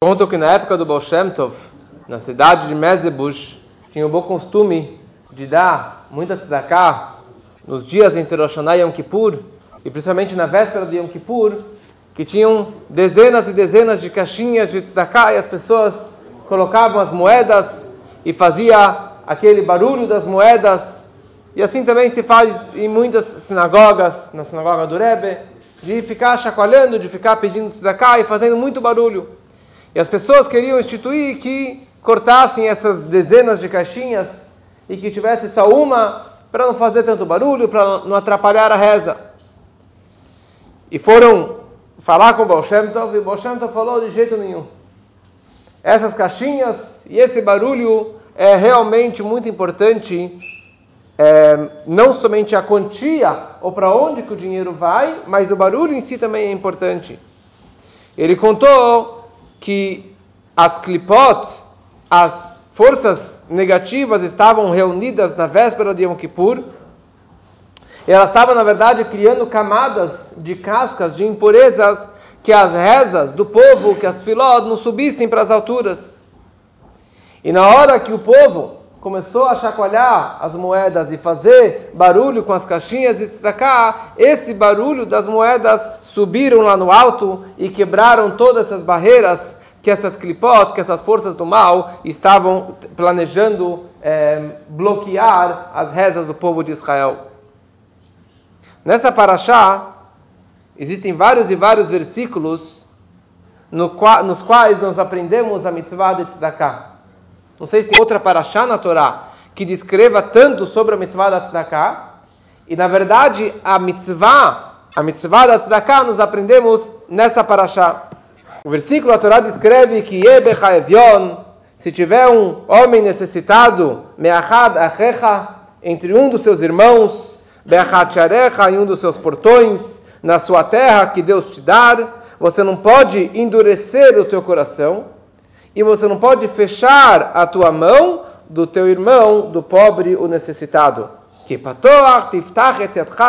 Contam que na época do Baal Tov, na cidade de Mezebush, tinha o bom costume de dar muita tzedakah nos dias entre Rosh Hashanah e Yom Kippur, e principalmente na véspera de Yom Kippur, que tinham dezenas e dezenas de caixinhas de tzedakah e as pessoas colocavam as moedas e fazia aquele barulho das moedas. E assim também se faz em muitas sinagogas, na sinagoga do Rebbe, de ficar chacoalhando, de ficar pedindo tzedakah e fazendo muito barulho. E as pessoas queriam instituir que cortassem essas dezenas de caixinhas e que tivesse só uma para não fazer tanto barulho, para não atrapalhar a reza. E foram falar com o Baal Shem Tov, e o Baal Shem Tov falou de jeito nenhum. Essas caixinhas e esse barulho é realmente muito importante, é, não somente a quantia ou para onde que o dinheiro vai, mas o barulho em si também é importante. Ele contou que as clipot, as forças negativas estavam reunidas na véspera de Yom Kippur. Elas estavam, na verdade, criando camadas de cascas, de impurezas, que as rezas do povo, que as filós não subissem para as alturas. E na hora que o povo começou a chacoalhar as moedas e fazer barulho com as caixinhas e destacar, esse barulho das moedas subiram lá no alto e quebraram todas essas barreiras que essas clipot, que essas forças do mal estavam planejando é, bloquear as rezas do povo de Israel. Nessa paraxá, existem vários e vários versículos no nos quais nós aprendemos a mitzvah de tzedakah. Não sei se tem outra paraxá na Torá que descreva tanto sobre a mitzvah da tzedakah. E na verdade, a mitzvah, a mitzvah da tzedakah, nós aprendemos nessa paraxá. O versículo da Torá descreve que se tiver um homem necessitado, meachad achecha, entre um dos seus irmãos, beachat em um dos seus portões, na sua terra que Deus te dar, você não pode endurecer o teu coração e você não pode fechar a tua mão do teu irmão, do pobre, o necessitado.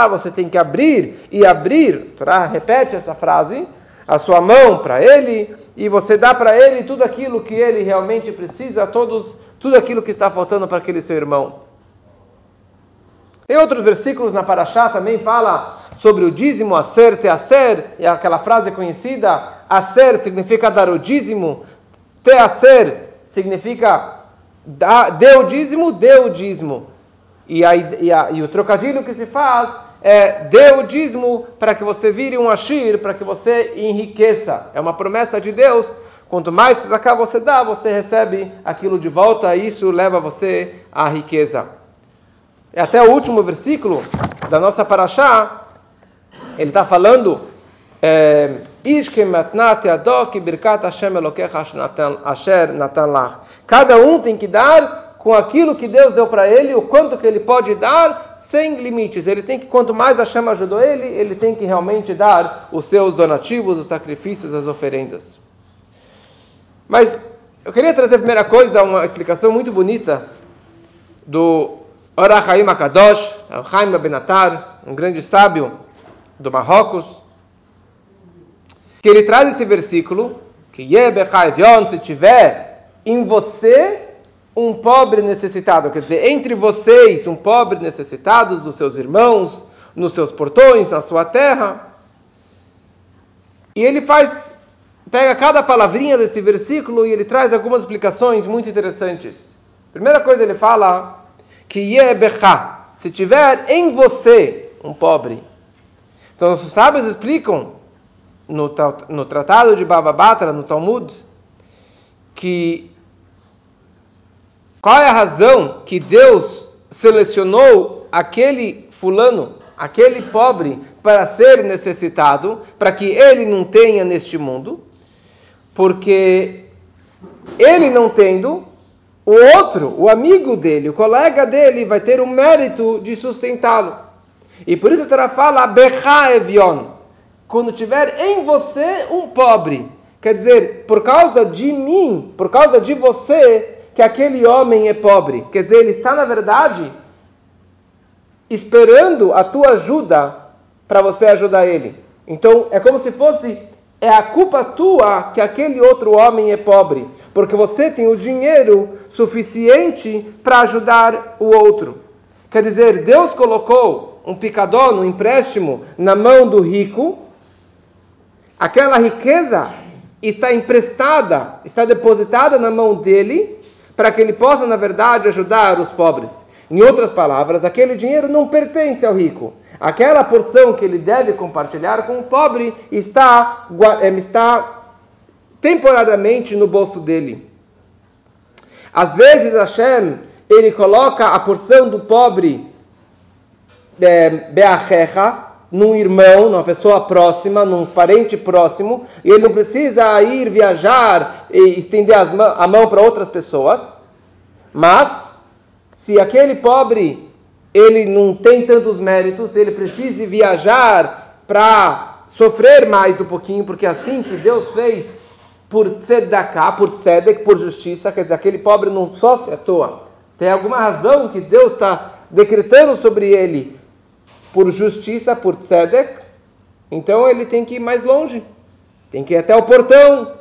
Você tem que abrir e abrir. A Torá repete essa frase a sua mão para ele e você dá para ele tudo aquilo que ele realmente precisa, todos, tudo aquilo que está faltando para aquele seu irmão. Tem outros versículos na Paraxá também fala sobre o dízimo, acer, teacer, e aquela frase conhecida, acer significa dar o dízimo, teacer significa dê o dízimo, dê o dízimo. E, a, e, a, e o trocadilho que se faz é, dê o dízimo para que você vire um ashir, para que você enriqueça. É uma promessa de Deus. Quanto mais tzedakah você dá, você recebe aquilo de volta e isso leva você à riqueza. E até o último versículo da nossa paraxá, ele está falando é, Cada um tem que dar com aquilo que Deus deu para ele, o quanto que ele pode dar, sem limites. Ele tem que, quanto mais a chama ajudou ele, ele tem que realmente dar os seus donativos, os sacrifícios, as oferendas. Mas eu queria trazer a primeira coisa, uma explicação muito bonita do Orachaim Akadosh, Chaim Benatar, um grande sábio do Marrocos, que ele traz esse versículo, que se tiver em você um pobre necessitado, quer dizer, entre vocês, um pobre necessitado, dos seus irmãos, nos seus portões, na sua terra. E ele faz, pega cada palavrinha desse versículo e ele traz algumas explicações muito interessantes. Primeira coisa, ele fala que Yebecha, se tiver em você um pobre. Então, os sábios explicam no, no tratado de Baba Batra, no Talmud, que qual é a razão que Deus selecionou aquele fulano, aquele pobre, para ser necessitado, para que ele não tenha neste mundo? Porque ele não tendo, o outro, o amigo dele, o colega dele, vai ter o mérito de sustentá-lo. E por isso a Torá fala, Becha Evion, quando tiver em você um pobre. Quer dizer, por causa de mim, por causa de você, que aquele homem é pobre. Quer dizer, ele está, na verdade, esperando a tua ajuda para você ajudar ele. Então, é como se fosse é a culpa tua que aquele outro homem é pobre, porque você tem o dinheiro suficiente para ajudar o outro. Quer dizer, Deus colocou um picador, um empréstimo na mão do rico, aquela riqueza está emprestada, está depositada na mão dele, para que ele possa, na verdade, ajudar os pobres. Em outras palavras, aquele dinheiro não pertence ao rico. Aquela porção que ele deve compartilhar com o pobre está, eh, está temporariamente no bolso dele. Às vezes Hashem ele coloca a porção do pobre é, num irmão, numa pessoa próxima, num parente próximo, e ele não precisa ir viajar e estender a mão para outras pessoas. Mas, se aquele pobre ele não tem tantos méritos, ele precisa viajar para sofrer mais um pouquinho, porque é assim que Deus fez por tzedakah, por tzedek, por justiça, quer dizer, aquele pobre não sofre à toa. Tem alguma razão que Deus está decretando sobre ele por justiça, por tzedek, então ele tem que ir mais longe. Tem que ir até o portão.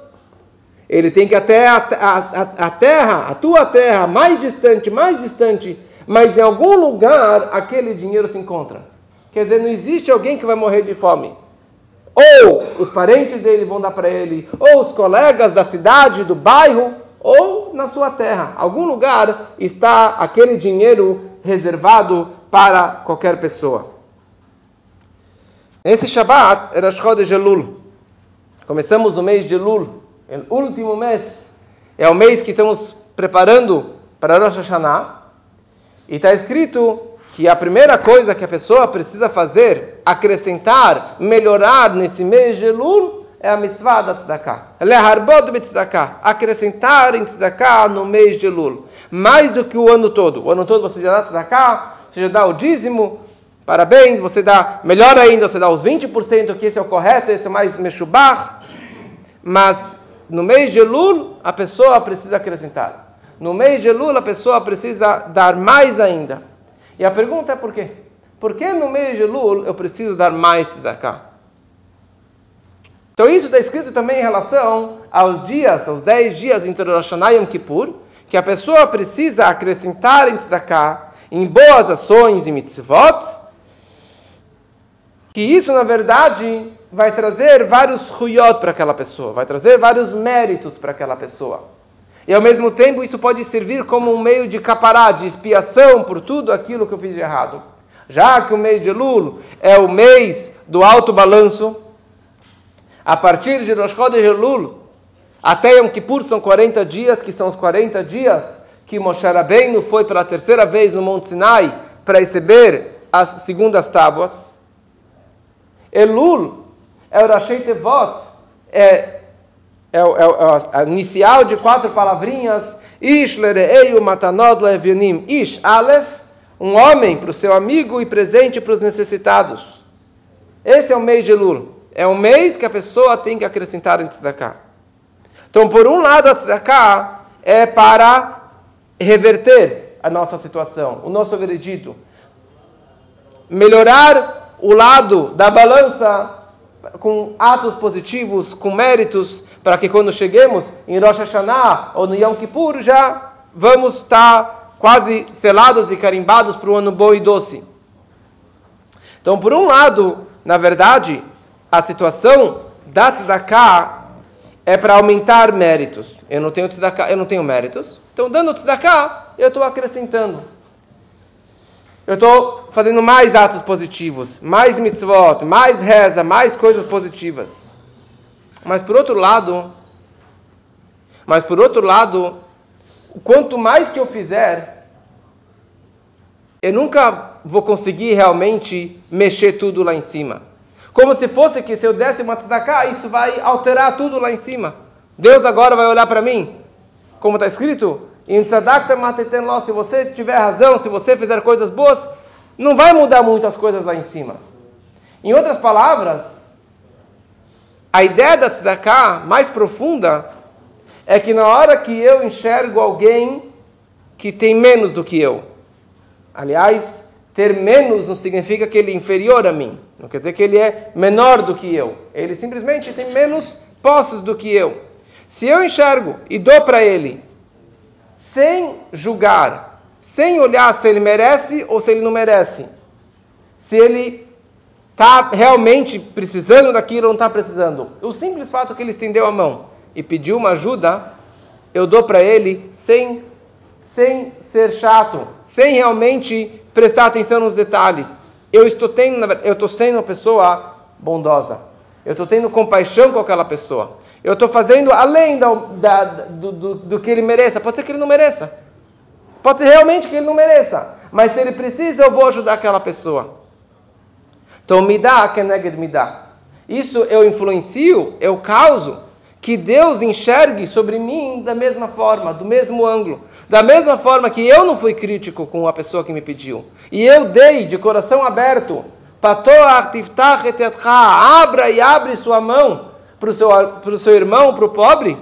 Ele tem que ir até a, a, a, a terra, a tua terra, mais distante, mais distante. Mas em algum lugar aquele dinheiro se encontra. Quer dizer, não existe alguém que vai morrer de fome. Ou os parentes dele vão dar para ele, ou os colegas da cidade, do bairro, ou na sua terra. Algum lugar está aquele dinheiro reservado para qualquer pessoa. Esse Shabbat era Shodesh Elul. Começamos o mês de Elul, o último mês. É o mês que estamos preparando para Rosh Hashanah. E está escrito que a primeira coisa que a pessoa precisa fazer, acrescentar, melhorar nesse mês de Elul, é a mitzvah da tzedakah. Leharbot mitzedakah. Acrescentar em tzedakah no mês de Elul. Mais do que o ano todo. O ano todo você já dá tzedakah, você já dá o dízimo. Parabéns, você dá, melhor ainda, você dá os 20%, que esse é o correto, esse é o mais meshubach. Mas no mês de Elul, a pessoa precisa acrescentar. No mês de Elul, a pessoa precisa dar mais ainda. E a pergunta é por quê? Por que no mês de Elul eu preciso dar mais tzedakah? Então isso está escrito também em relação aos dias, aos 10 dias entre Rosh e Yom Kippur, que a pessoa precisa acrescentar em tzedakah, em boas ações e mitzvot, que isso na verdade vai trazer vários huyot para aquela pessoa, vai trazer vários méritos para aquela pessoa. E ao mesmo tempo isso pode servir como um meio de capará, de expiação por tudo aquilo que eu fiz de errado. Já que o mês de Lul é o mês do alto balanço, a partir de Rosh Chodesh Elul até Yom Kippur são 40 dias, que são os 40 dias que Moshe Rabbeinu foi pela terceira vez no Monte Sinai para receber as segundas tábuas. Elul é o Rashei Tevot, é, é, é, é a inicial de quatro palavrinhas. Ish lereeyu matanod levionim. Ish Aleph, um homem para o seu amigo e presente para os necessitados. Esse é o mês de Elul. É um mês que a pessoa tem que acrescentar em tzedakah. Então, por um lado, a tzedakah é para reverter a nossa situação, o nosso veredito. Melhorar o lado da balança com atos positivos, com méritos, para que quando cheguemos em Rosh Hashanah ou no Yom Kippur já vamos estar quase selados e carimbados para o ano bom e doce. Então, por um lado, na verdade, a situação da tzedakah é para aumentar méritos. Eu não tenho tzedakah, eu não tenho méritos. Então, dando tzedakah, eu estou acrescentando. Eu estou fazendo mais atos positivos, mais mitzvot, mais reza, mais coisas positivas. Mas por outro lado, mas por outro lado, quanto mais que eu fizer, eu nunca vou conseguir realmente mexer tudo lá em cima. Como se fosse que se eu desse uma tzedakah, isso vai alterar tudo lá em cima. Deus agora vai olhar para mim, como está escrito, se você tiver razão, se você fizer coisas boas, não vai mudar muitas coisas lá em cima. Em outras palavras, a ideia da tzedakah mais profunda é que na hora que eu enxergo alguém que tem menos do que eu, aliás, ter menos não significa que ele é inferior a mim. Não quer dizer que ele é menor do que eu. Ele simplesmente tem menos posses do que eu. Se eu enxergo e dou para ele, sem julgar, sem olhar se ele merece ou se ele não merece, se ele está realmente precisando daquilo ou não está precisando. O simples fato que ele estendeu a mão e pediu uma ajuda, eu dou para ele sem, sem ser chato, sem realmente prestar atenção nos detalhes. Eu estou tendo, eu estou sendo uma pessoa bondosa. Eu estou tendo compaixão com aquela pessoa. Eu estou fazendo além da, da, do, do, do, que ele mereça. Pode ser que ele não mereça. Pode ser realmente que ele não mereça. Mas se ele precisa, eu vou ajudar aquela pessoa. Então, me dá, keneged me dá. Isso eu influencio, eu causo que Deus enxergue sobre mim da mesma forma, do mesmo ângulo. Da mesma forma que eu não fui crítico com a pessoa que me pediu. E eu dei de coração aberto. Abra e abre sua mão para o seu, pro seu irmão, para o pobre.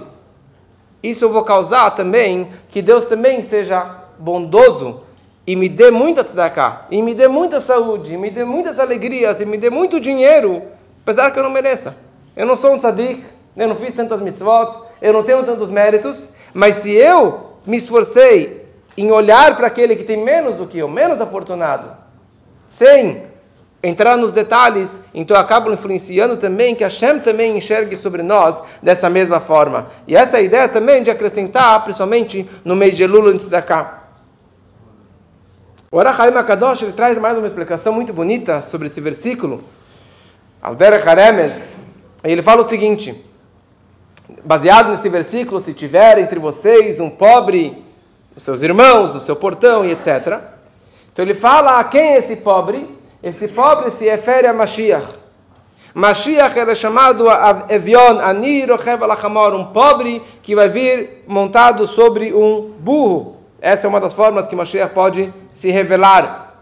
Isso eu vou causar também que Deus também seja bondoso e me dê muita tzedakah, e me dê muita saúde, e me dê muitas alegrias, e me dê muito dinheiro, apesar que eu não mereça. Eu não sou um tzadik, eu não fiz tantas mitzvot, eu não tenho tantos méritos, mas se eu me esforcei em olhar para aquele que tem menos do que eu, menos afortunado, sem entrar nos detalhes, então acabo influenciando também que Hashem também enxergue sobre nós dessa mesma forma. E essa é ideia também de acrescentar, principalmente no mês de Elul antes da cá. O Arachaim Akadosh ele traz mais uma explicação muito bonita sobre esse versículo. Aldera Haremes, ele fala o seguinte: baseado nesse versículo, se tiver entre vocês um pobre, os seus irmãos, o seu portão e etc. Então ele fala a quem é esse pobre? Esse pobre se refere a Mashiach. Mashiach era chamado Evion Anir um pobre que vai vir montado sobre um burro. Essa é uma das formas que Mashiach pode se revelar.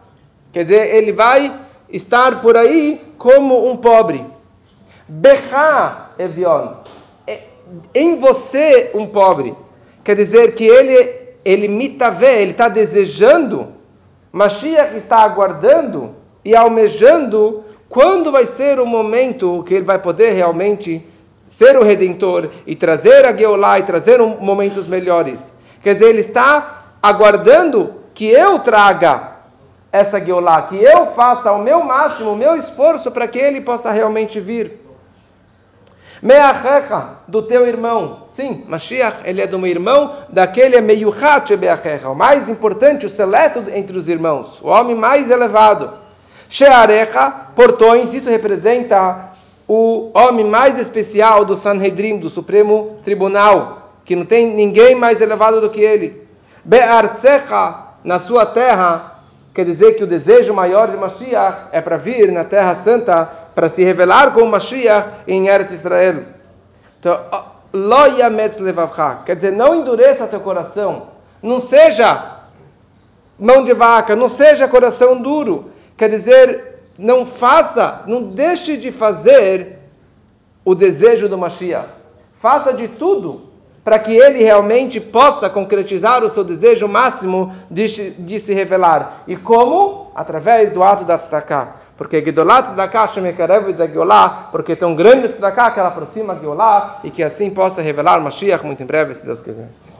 Quer dizer, ele vai estar por aí como um pobre. Becha Evion. É, em você, um pobre. Quer dizer que ele, ele mitavê, ele está desejando, Mashiach está aguardando e almejando quando vai ser o momento que ele vai poder realmente ser o redentor e trazer a Geulah e trazer um, momentos melhores. Quer dizer, ele está aguardando que eu traga essa Geulah, que eu faça o meu máximo, o meu esforço para que ele possa realmente vir. Meachecha, do teu irmão. Sim, Mashiach, ele é do meu irmão, daquele é Meyuchat Beachecha, o mais importante, o seleto entre os irmãos, o homem mais elevado. Shearecha, portões, isso representa o homem mais especial do Sanhedrin, do Supremo Tribunal, que não tem ninguém mais elevado do que ele. Be'artzecha, na sua terra, quer dizer que o desejo maior de Mashiach é para vir na Terra Santa, para se revelar como Mashiach em Eretz Israel. Então, quer dizer, não endureça teu coração, não seja mão de vaca, não seja coração duro, quer dizer, não faça, não deixe de fazer o desejo do Mashiach. Faça de tudo para que ele realmente possa concretizar o seu desejo máximo de, de se revelar. E como? Através do ato da tzedakah. Porque Gedolat tzedakah shemekarev da Geolá, porque é tão grande tzedakah que ela aproxima a e que assim possa revelar Mashiach muito em breve, se Deus quiser.